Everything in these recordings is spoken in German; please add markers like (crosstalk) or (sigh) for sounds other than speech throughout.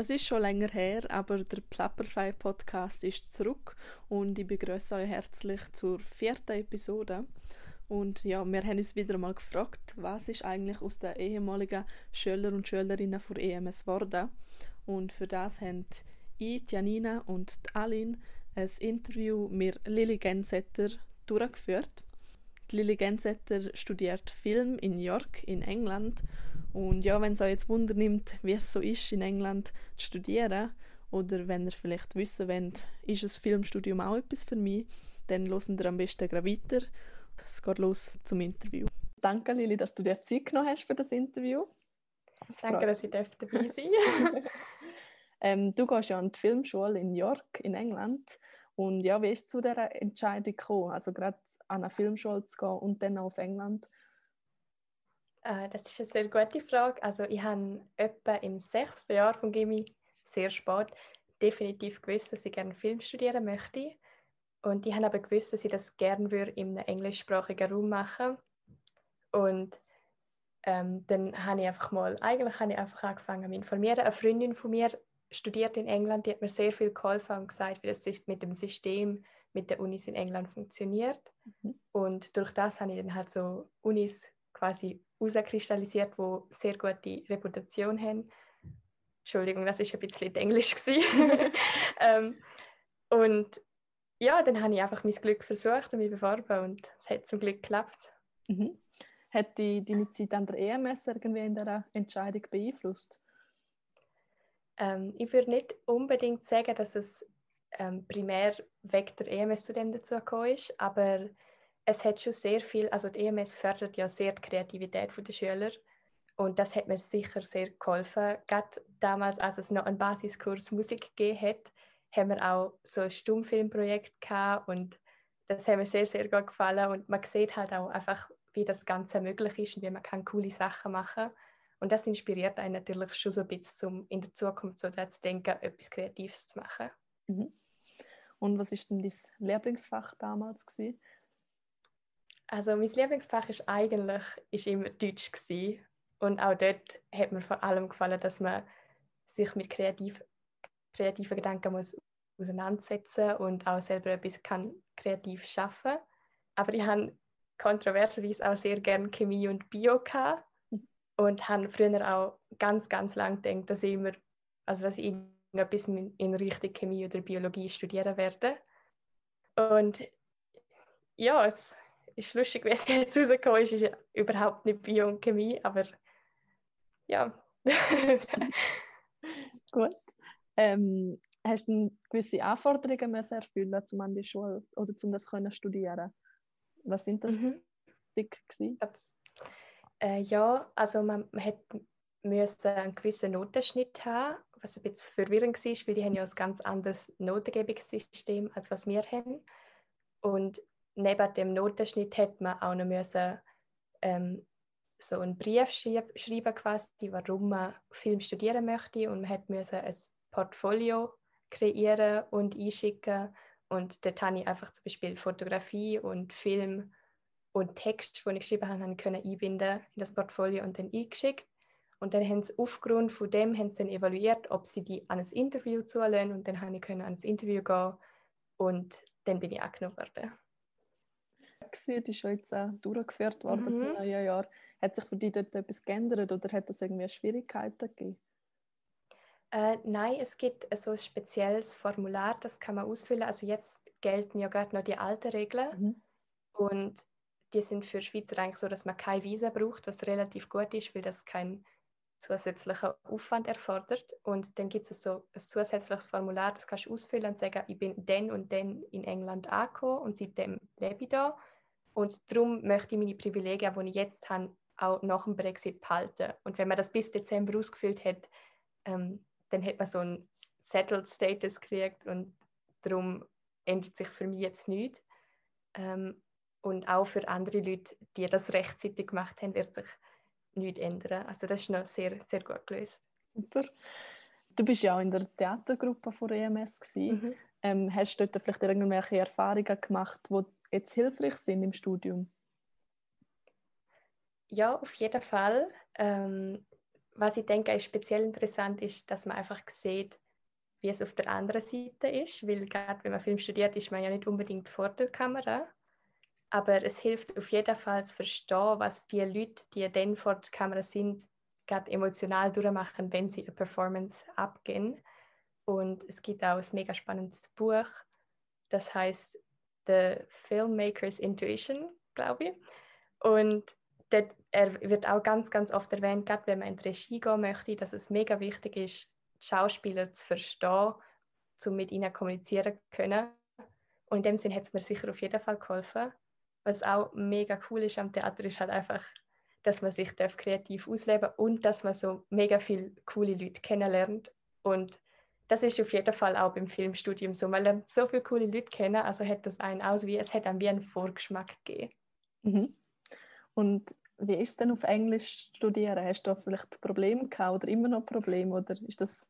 Es ist schon länger her, aber der Plapperfy Podcast ist zurück und ich begrüße euch herzlich zur vierten Episode. Und ja, wir haben uns wieder mal gefragt, was ist eigentlich aus den ehemaligen Schüler und Schülerinnen von EMS geworden. Und für das haben ich, Janina und Aline ein Interview mit Lili Gensetter durchgeführt. Die Lili Gensetter studiert Film in York in England und ja, wenn es euch jetzt Wunder nimmt, wie es so ist, in England zu studieren, oder wenn ihr vielleicht wissen wollt, ist ein Filmstudium auch etwas für mich, dann hören ihr am besten gleich weiter. Es geht los zum Interview. Danke, Lili, dass du dir Zeit genommen hast für das Interview. Das Danke, dass ich dabei sein (laughs) ähm, Du gehst ja an die Filmschule in York, in England. Und ja, wie ist es zu dieser Entscheidung gekommen, also gerade an eine Filmschule zu gehen und dann auf England? Äh, das ist eine sehr gute Frage. Also ich habe etwa im sechsten Jahr von Gimmi sehr spät definitiv gewusst, dass ich gerne Film studieren möchte. Und ich habe aber gewusst, dass ich das gerne würde in einem englischsprachigen Raum machen Und ähm, dann habe ich einfach mal, eigentlich habe ich einfach angefangen zu informieren. Eine Freundin von mir studiert in England, die hat mir sehr viel geholfen und gesagt, wie das mit dem System, mit den Unis in England funktioniert. Mhm. Und durch das habe ich dann halt so Unis quasi herauskristallisiert, die sehr gute Reputation haben. Entschuldigung, das ist ein bisschen Englisch (laughs) ähm, und ja, dann habe ich einfach mein Glück versucht und mich beworben und es hat zum Glück geklappt. Mhm. Hat die, deine Zeit an der EMS irgendwie in dieser Entscheidung beeinflusst? Ähm, ich würde nicht unbedingt sagen, dass es ähm, primär wegen der EMS zu dem dazu gekommen ist, aber es hat schon sehr viel, also die EMS fördert ja sehr die Kreativität der Schüler und das hat mir sicher sehr geholfen. Gerade damals, als es noch einen Basiskurs Musik gegeben hat, haben wir auch so ein Stummfilmprojekt gehabt und das hat mir sehr, sehr gut gefallen und man sieht halt auch einfach, wie das Ganze möglich ist und wie man kann coole Sachen machen kann. Und das inspiriert einen natürlich schon so ein bisschen, um in der Zukunft so zu denken, etwas Kreatives zu machen. Mhm. Und was ist denn dein Lieblingsfach damals gewesen? Also mein Lieblingsfach ist eigentlich ist immer Deutsch gewesen. und auch dort hat mir vor allem gefallen, dass man sich mit kreativ, kreativen Gedanken muss auseinandersetzen und auch selber etwas kann kreativ schaffen. Aber ich habe kontroverserweise auch sehr gerne Chemie und Bio gehabt und habe früher auch ganz ganz lang gedacht, dass ich immer, also dass ich irgendetwas in Richtung Chemie oder Biologie studieren werde. Und ja, es ist lustig, wie es (laughs) jetzt rausgekommen ist. ist ja überhaupt nicht Bio und Chemie, aber ja. (laughs) Gut. Ähm, hast du gewisse Anforderungen müssen erfüllen, um an die Schule oder um das können studieren? Was sind das mhm. dick Äh, ja, also man, man hat müssen einen gewissen Notenschnitt haben, was ein bisschen verwirrend war, weil die haben ja ein ganz anderes Notengebungssystem, als was wir haben. Und neben dem Notenschnitt hätte man auch noch müssen, ähm, so einen Brief schreiben quasi, warum man Film studieren möchte. Und man hätte müssen ein Portfolio kreieren und einschicken. Und dort habe ich einfach zum Beispiel Fotografie und Film und Text, den ich geschrieben habe, habe können einbinden in das Portfolio und dann eingeschickt. Und dann haben sie aufgrund von dem haben sie dann evaluiert, ob sie die an ein Interview zulassen. Und dann habe ich können ans Interview gehen und dann bin ich angenommen worden gewesen, die ist schon jetzt auch durchgeführt worden mhm. zum neuen Jahr. Hat sich für dich dort etwas geändert oder hat es irgendwie Schwierigkeiten gegeben? Äh, nein, es gibt so ein spezielles Formular, das kann man ausfüllen. Also jetzt gelten ja gerade noch die alten Regeln mhm. und die sind für Schweizer eigentlich so, dass man keine Visa braucht, was relativ gut ist, weil das kein zusätzlicher Aufwand erfordert. Und dann gibt es so ein zusätzliches Formular, das kannst du ausfüllen und sagen, ich bin dann und dann in England angekommen und seitdem lebe ich da. Und darum möchte ich meine Privilegien, die ich jetzt habe, auch nach dem Brexit behalten. Und wenn man das bis Dezember ausgefüllt hat, ähm, dann hat man so einen Settled Status gekriegt und darum ändert sich für mich jetzt nichts. Ähm, und auch für andere Leute, die das rechtzeitig gemacht haben, wird sich nichts ändern. Also das ist noch sehr, sehr gut gelöst. Super. Du bist ja auch in der Theatergruppe von EMS. Mhm. Ähm, hast du dort vielleicht irgendwelche Erfahrungen gemacht, die jetzt hilfreich sind im Studium? Ja, auf jeden Fall. Ähm, was ich denke, ist speziell interessant ist, dass man einfach sieht, wie es auf der anderen Seite ist, weil gerade wenn man Film studiert, ist man ja nicht unbedingt vor der Kamera, aber es hilft auf jeden Fall zu verstehen, was die Leute, die dann vor der Kamera sind, gerade emotional durchmachen, wenn sie eine Performance abgehen. Und es gibt auch ein mega spannendes Buch, das heißt The Filmmaker's Intuition, glaube ich. Und dort, er wird auch ganz, ganz oft erwähnt, gerade wenn man in die Regie gehen möchte, dass es mega wichtig ist, die Schauspieler zu verstehen, um mit ihnen kommunizieren zu können. Und in dem Sinn hat es mir sicher auf jeden Fall geholfen. Was auch mega cool ist am Theater, ist halt einfach, dass man sich kreativ ausleben darf und dass man so mega viele coole Leute kennenlernt. Und das ist auf jeden Fall auch beim Filmstudium so. Man lernt so viele coole Leute kennen, also hat das einen aus wie, es hat einem wie einen Vorgeschmack gegeben. Mhm. Und wie ist es denn auf Englisch studieren? Hast du da vielleicht Probleme gehabt oder immer noch Probleme? Oder ist das,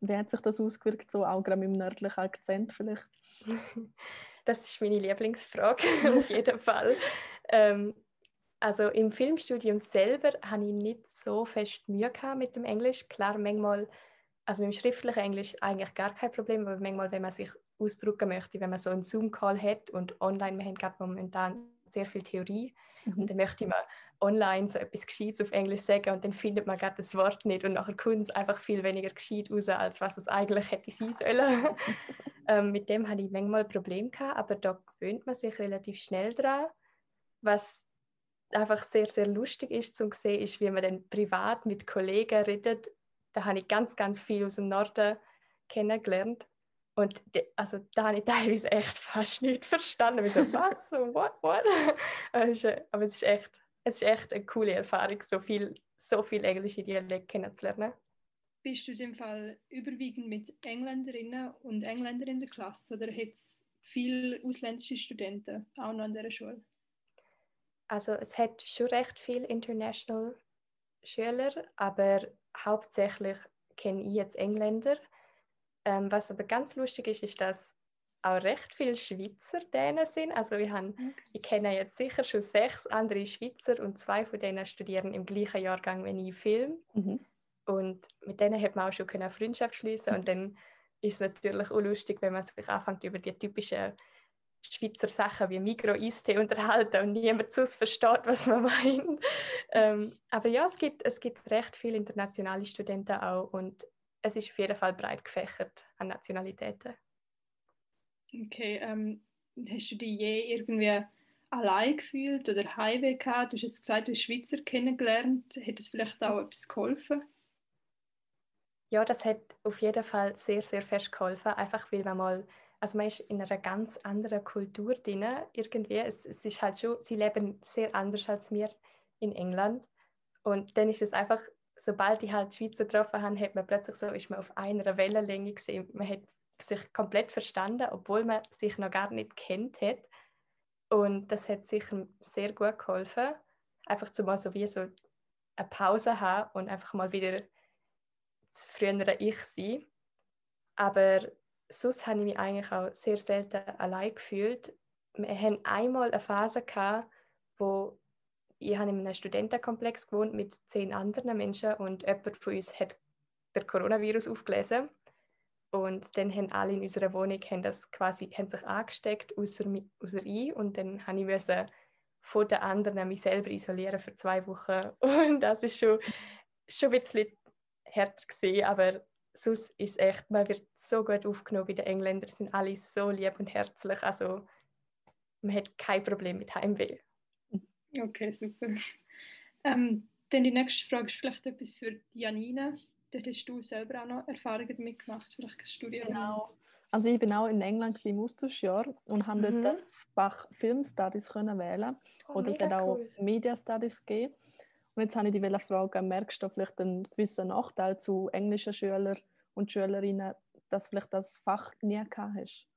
wie hat sich das ausgewirkt, so auch gerade mit dem nördlichen Akzent vielleicht? (laughs) Das ist meine Lieblingsfrage, (laughs) auf jeden Fall. Ähm, also im Filmstudium selber habe ich nicht so fest Mühe gehabt mit dem Englisch. Klar, manchmal, also mit dem schriftlichen Englisch eigentlich gar kein Problem, aber manchmal, wenn man sich ausdrücken möchte, wenn man so einen Zoom-Call hat und online, wir haben gerade momentan sehr viel Theorie, Mhm. Und dann möchte man online so etwas Gescheites auf Englisch sagen und dann findet man gerade das Wort nicht und nachher kommt es einfach viel weniger gescheit raus, als was es eigentlich hätte sein sollen. (laughs) ähm, mit dem hatte ich manchmal Probleme gehabt, aber da gewöhnt man sich relativ schnell dran. Was einfach sehr, sehr lustig ist zu sehen, ist, wie man dann privat mit Kollegen redet. Da habe ich ganz, ganz viel aus dem Norden kennengelernt. Und de, also da habe ich (laughs) teilweise echt fast nicht verstanden. Ich so, (laughs) was? what? What? (laughs) aber es ist echt, es ist echt eine coole Erfahrung, so viel, so viel englische Dialekt kennenzulernen. Bist du in dem Fall überwiegend mit Engländerinnen und Engländern in der Klasse oder hat es viele ausländische Studenten auch noch an dieser Schule? Also es hat schon recht viele international Schüler, aber hauptsächlich kenne ich jetzt Engländer ähm, was aber ganz lustig ist, ist, dass auch recht viele Schweizer denen sind. Also wir haben, okay. ich kenne jetzt sicher schon sechs andere Schweizer und zwei von denen studieren im gleichen Jahrgang wie ich Film. Mhm. Und mit denen hat man auch schon eine Freundschaft schließen. Mhm. Und dann ist es natürlich auch lustig, wenn man sich anfängt über die typischen Schweizer Sachen wie Mikro Eistee unterhalten und niemand sonst versteht, was man (laughs) meint. ähm, aber ja, es gibt, es gibt recht viele internationale Studenten auch und es ist auf jeden Fall breit gefächert an Nationalitäten. Okay, ähm, hast du dich je irgendwie allein gefühlt oder Heimweh gehabt? Du hast jetzt gesagt, du hast Schweizer kennengelernt. Hat das vielleicht auch etwas geholfen? Ja, das hat auf jeden Fall sehr, sehr fest geholfen. Einfach weil man mal, also man ist in einer ganz anderen Kultur drin irgendwie. Es, es ist halt schon, sie leben sehr anders als wir in England. Und dann ist es einfach sobald ich halt die Schweizer getroffen habe, hat man plötzlich so, ist man auf einer Wellenlänge gesehen. Man hat sich komplett verstanden, obwohl man sich noch gar nicht kennt hat. Und das hat sicher sehr gut geholfen, einfach zu mal so wie so eine Pause haben und einfach mal wieder das frühere Ich sein. Aber sonst habe ich mich eigentlich auch sehr selten allein gefühlt. Wir hatten einmal eine Phase gehabt, wo ich in einem Studentenkomplex gewohnt mit zehn anderen Menschen und jemand von uns hat den Coronavirus aufgelesen. Und dann haben alle in unserer Wohnung haben das quasi, haben sich angesteckt, außer, außer ich. Und dann habe ich müssen von den anderen mich selber isolieren für zwei Wochen. (laughs) Und das ist schon, schon ein bisschen härter gewesen, aber sonst ist es echt, man wird so gut aufgenommen bei den Engländern, sind alle so lieb und herzlich. Also man hat kein Problem mit Heimweh. Okay, super. Ähm, dann die nächste Frage ist vielleicht etwas für Janine. Dort hast du selber auch noch Erfahrungen damit gemacht. Vielleicht kannst du dir Genau. Also ich bin auch in England im Austauschjahr und habe mhm. dort das Fach Film Studies können wählen. Oh, Oder es hat auch cool. Media Studies gegeben. Und jetzt habe ich die Frage, merkst du vielleicht einen gewissen Nachteil zu englischen Schülern und Schülerinnen, dass vielleicht das Fach nie gehabt hast?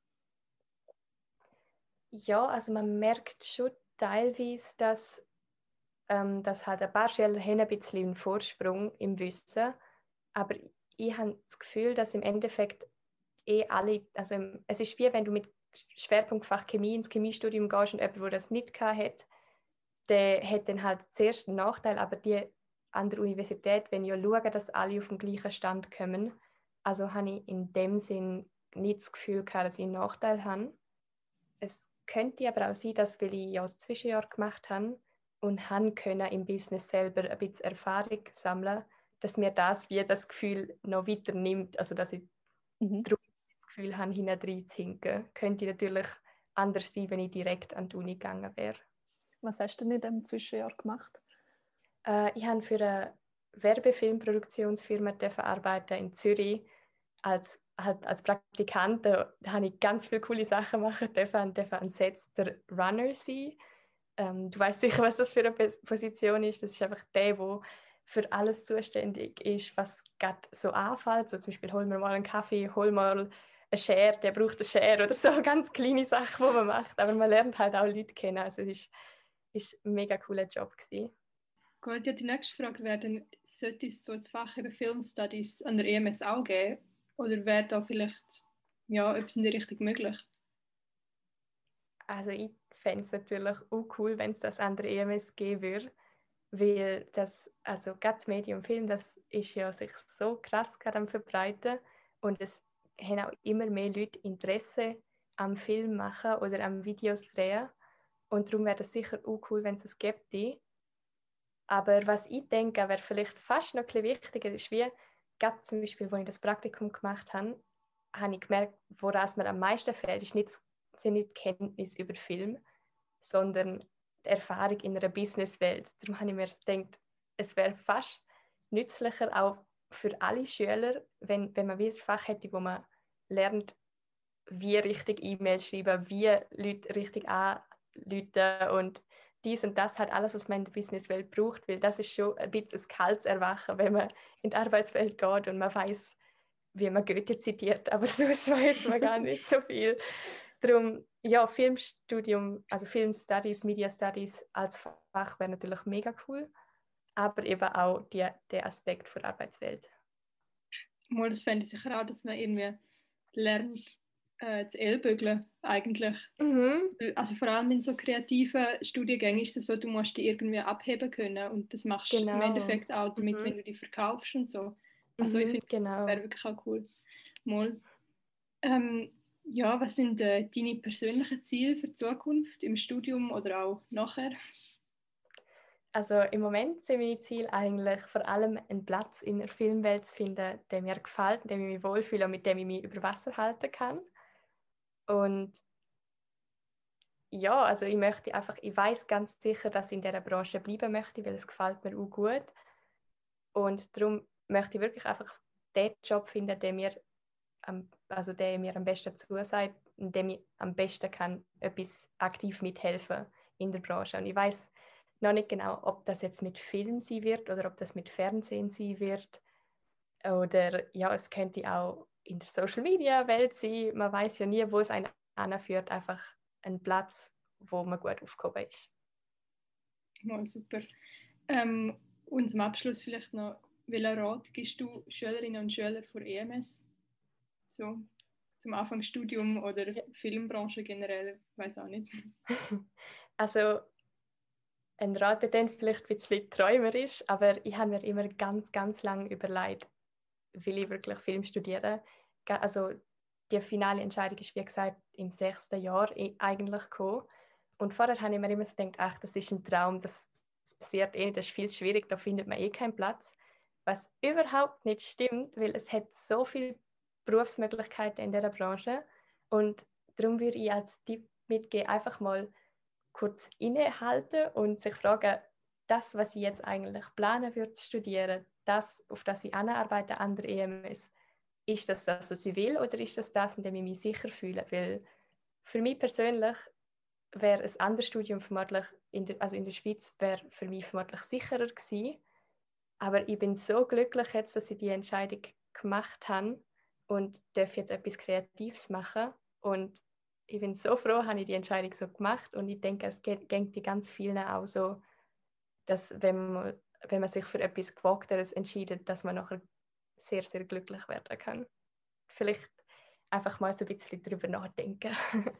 Ja, also man merkt schon teilweise, dass, ähm, dass halt ein paar Schüler haben ein bisschen einen Vorsprung im Wissen, aber ich habe das Gefühl, dass im Endeffekt eh alle, also es ist wie wenn du mit Schwerpunktfach Chemie ins Chemiestudium gehst und jemand, der das nicht hat, der hat dann halt zuerst einen Nachteil, aber die an der Universität, wenn ja schauen, dass alle auf den gleichen Stand kommen. Also habe ich in dem Sinn nicht das Gefühl gehabt, dass ich einen Nachteil habe. Es könnte aber auch sein, dass weil ich ja das Zwischenjahr gemacht habe und habe können im Business selber ein bisschen Erfahrung sammeln, dass mir das wie das Gefühl noch weiter nimmt, also dass ich mhm. das Gefühl habe, hinten zu hinken. Könnte natürlich anders sein, wenn ich direkt an die Uni gegangen wäre. Was hast du denn in diesem Zwischenjahr gemacht? Äh, ich habe für eine Werbefilmproduktionsfirma arbeiten in Zürich als, halt als Praktikant. Da habe ich ganz viele coole Sachen machen dürfen. Ich durfte an Sets der Runner sein. Ähm, du weißt sicher, was das für eine Position ist. Das ist einfach der, der für alles zuständig ist, was gerade so anfällt. So zum Beispiel, hol mir mal einen Kaffee, hol mal eine Schere, der braucht eine Schere oder so (laughs) ganz kleine Sachen, die man macht. Aber man lernt halt auch Leute kennen. Also es ist, ein mega cooler Job gewesen. Gut, ja, die nächste Frage wäre dann, sollte es so ein Fach über Film Studies an der EMS auch geben? Oder wäre da vielleicht ja, etwas in die Richtung möglich? Also ich fände es natürlich auch cool, wenn es das an der EMS geben würde, weil das, also gerade das Medium Film, das ist ja sich so krass gerade am verbreiten und es haben auch immer mehr Leute Interesse am Film machen oder am Videos drehen und darum wäre es sicher auch cool, wenn es es gäbe. Aber was ich denke, wäre vielleicht fast noch ein wichtiger, ist wie, gerade zum Beispiel, als ich das Praktikum gemacht habe, habe ich gemerkt, woran mir am meisten fehlt, ist nicht, sind nicht die Kenntnis über Film, sondern die Erfahrung in einer Businesswelt. Darum habe ich mir gedacht, es wäre fast nützlicher auch für alle Schüler, wenn, wenn man wie ein Fach hätte, wo man lernt, wie richtig E-Mails schreiben, wie Leute richtig anrufen und dies und das hat alles, was man in der Businesswelt braucht, weil das ist schon ein bisschen ein kaltes Erwachen, wenn man in die Arbeitswelt geht und man weiß, wie man Goethe zitiert, aber (laughs) sonst weiß man gar nicht so viel. Darum, ja, Filmstudium, also Film Studies, Media Studies als Fach wäre natürlich mega cool, aber eben auch die, der Aspekt der Arbeitswelt. Das fände ich sicher auch, dass man irgendwie lernt, äh, zu Ellbügeln eigentlich. Mhm. Also vor allem in so kreativen Studiengängen ist es so, du musst die irgendwie abheben können und das machst du genau. im Endeffekt auch damit, mhm. wenn du die verkaufst und so. Also mhm, ich finde, genau. das wäre wirklich auch cool. Mal. Ähm, ja, was sind äh, deine persönlichen Ziele für die Zukunft im Studium oder auch nachher? Also im Moment sind meine Ziele eigentlich vor allem einen Platz in der Filmwelt zu finden, der mir gefällt, dem ich mich wohlfühle und mit dem ich mich über Wasser halten kann. Und ja, also ich möchte einfach, ich weiß ganz sicher, dass ich in dieser Branche bleiben möchte, weil es gefällt mir auch gut. Und darum möchte ich wirklich einfach den Job finden, der mir, am, also der mir am besten zusagt, in dem ich am besten kann etwas aktiv mithelfen in der Branche. Und ich weiß noch nicht genau, ob das jetzt mit Film sein wird oder ob das mit Fernsehen sein wird. Oder ja, es könnte auch in der Social Media Welt sein. Man weiß ja nie, wo es einen anführt. Einfach ein Platz, wo man gut aufgehoben ist. Mal super. Ähm, und zum Abschluss vielleicht noch, welchen Rat gibst du Schülerinnen und Schülern von EMS? So zum Anfang Studium oder Filmbranche generell, weiß auch nicht. (laughs) Also ein Rat, der dann vielleicht ein bisschen träumerisch, aber ich habe mir immer ganz, ganz lange überlegt, will ich wirklich Film studieren. Also die finale Entscheidung ist, wie gesagt, im sechsten Jahr eigentlich gekommen. Und vorher habe ich mir immer so gedacht, ach, das ist ein Traum, das, das passiert eh nicht, das ist viel schwierig, da findet man eh keinen Platz. Was überhaupt nicht stimmt, weil es hat so viele Berufsmöglichkeiten in dieser Branche. Und darum würde ich als Tipp mitgeben, einfach mal kurz innehalten und sich fragen, das, was ich jetzt eigentlich planen würde zu studieren, das, auf das ich anarbeite an der EMS, ist das das, was ich will oder ist das das, in dem ich mich sicher fühle? Weil für mich persönlich wäre ein anderes Studium vermutlich, in der, also in der Schweiz, wäre für mich vermutlich sicherer gewesen. Aber ich bin so glücklich jetzt, dass ich die Entscheidung gemacht habe und darf jetzt etwas Kreatives machen. Und ich bin so froh, habe ich die Entscheidung so gemacht. Und ich denke, es geht, geht die ganz vielen auch so, dass wenn man wenn man sich für etwas Gewagteres entscheidet, dass man nachher sehr, sehr glücklich werden kann. Vielleicht einfach mal so ein bisschen darüber nachdenken. (laughs)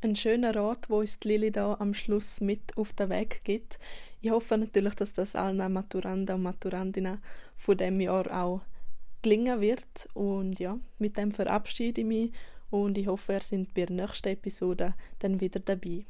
Ein schöner Rat, wo uns Lili da am Schluss mit auf den Weg gibt. ich hoffe natürlich, dass das allen Maturanden und Maturandinnen von dem Jahr auch gelingen wird. Und ja, mit dem verabschiede ich mich und ich hoffe, ihr seid bei der nächsten Episode dann wieder dabei.